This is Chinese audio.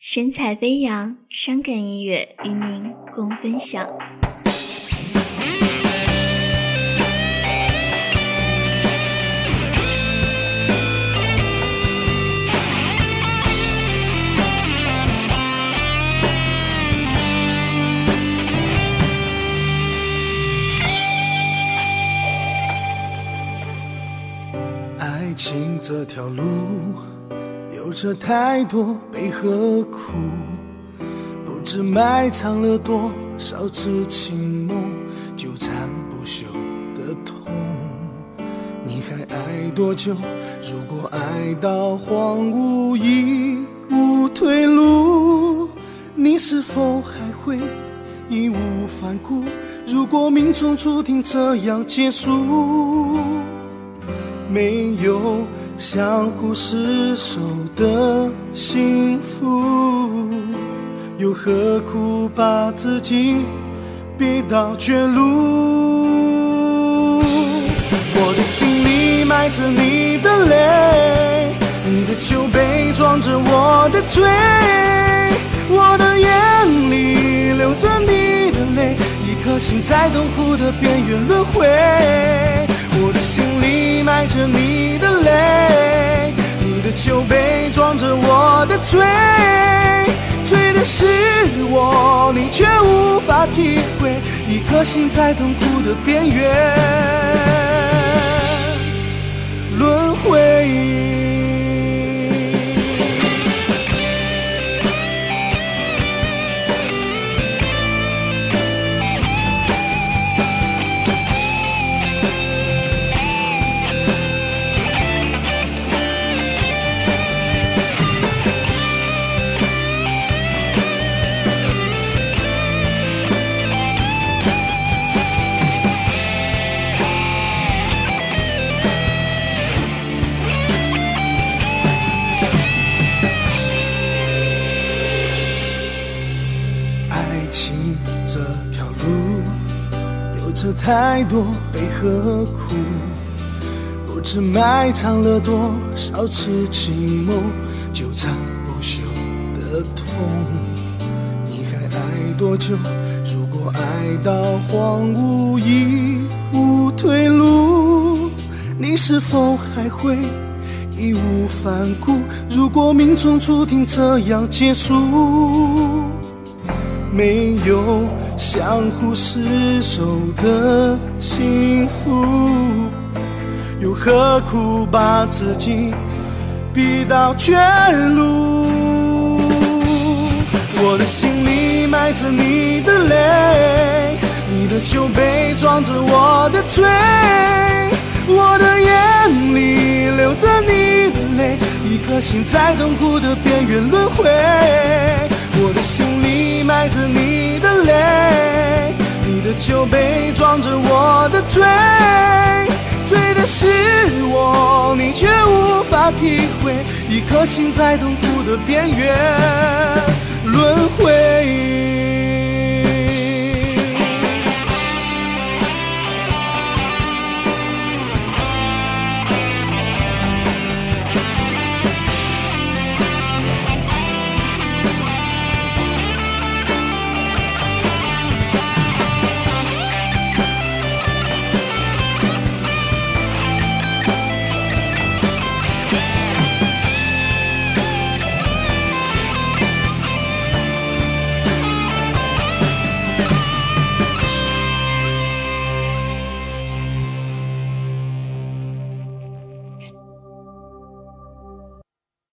神采飞扬，伤感音乐与您共分享。爱情这条路，有着太多悲和苦，不知埋藏了多少次情梦，纠缠不休的痛。你还爱多久？如果爱到荒芜已无退路，你是否还会义无反顾？如果命中注定这样结束？没有相互厮守的幸福，又何苦把自己逼到绝路？我的心里埋着你的泪，你的酒杯装着我的醉，我的眼里流着你的泪，一颗心在痛苦的边缘轮回。我的心里埋着你的泪，你的酒杯装着我的醉，醉的是我，你却无法体会，一颗心在痛苦的边缘轮回。有着太多悲和苦，不知埋藏了多少次情梦，纠缠不休的痛。你还爱多久？如果爱到荒芜已无退路，你是否还会义无反顾？如果命中注定这样结束？没有相互厮守的幸福，又何苦把自己逼到绝路？我的心里埋着你的泪，你的酒杯装着我的醉，我的眼里流着你的泪，一颗心在痛苦的边缘轮回。我的心埋着你的泪，你的酒杯装着我的醉，醉的是我，你却无法体会，一颗心在痛苦的边缘轮回。